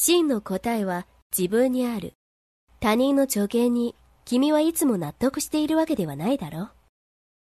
真の答えは自分にある。他人の助言に君はいつも納得しているわけではないだろう。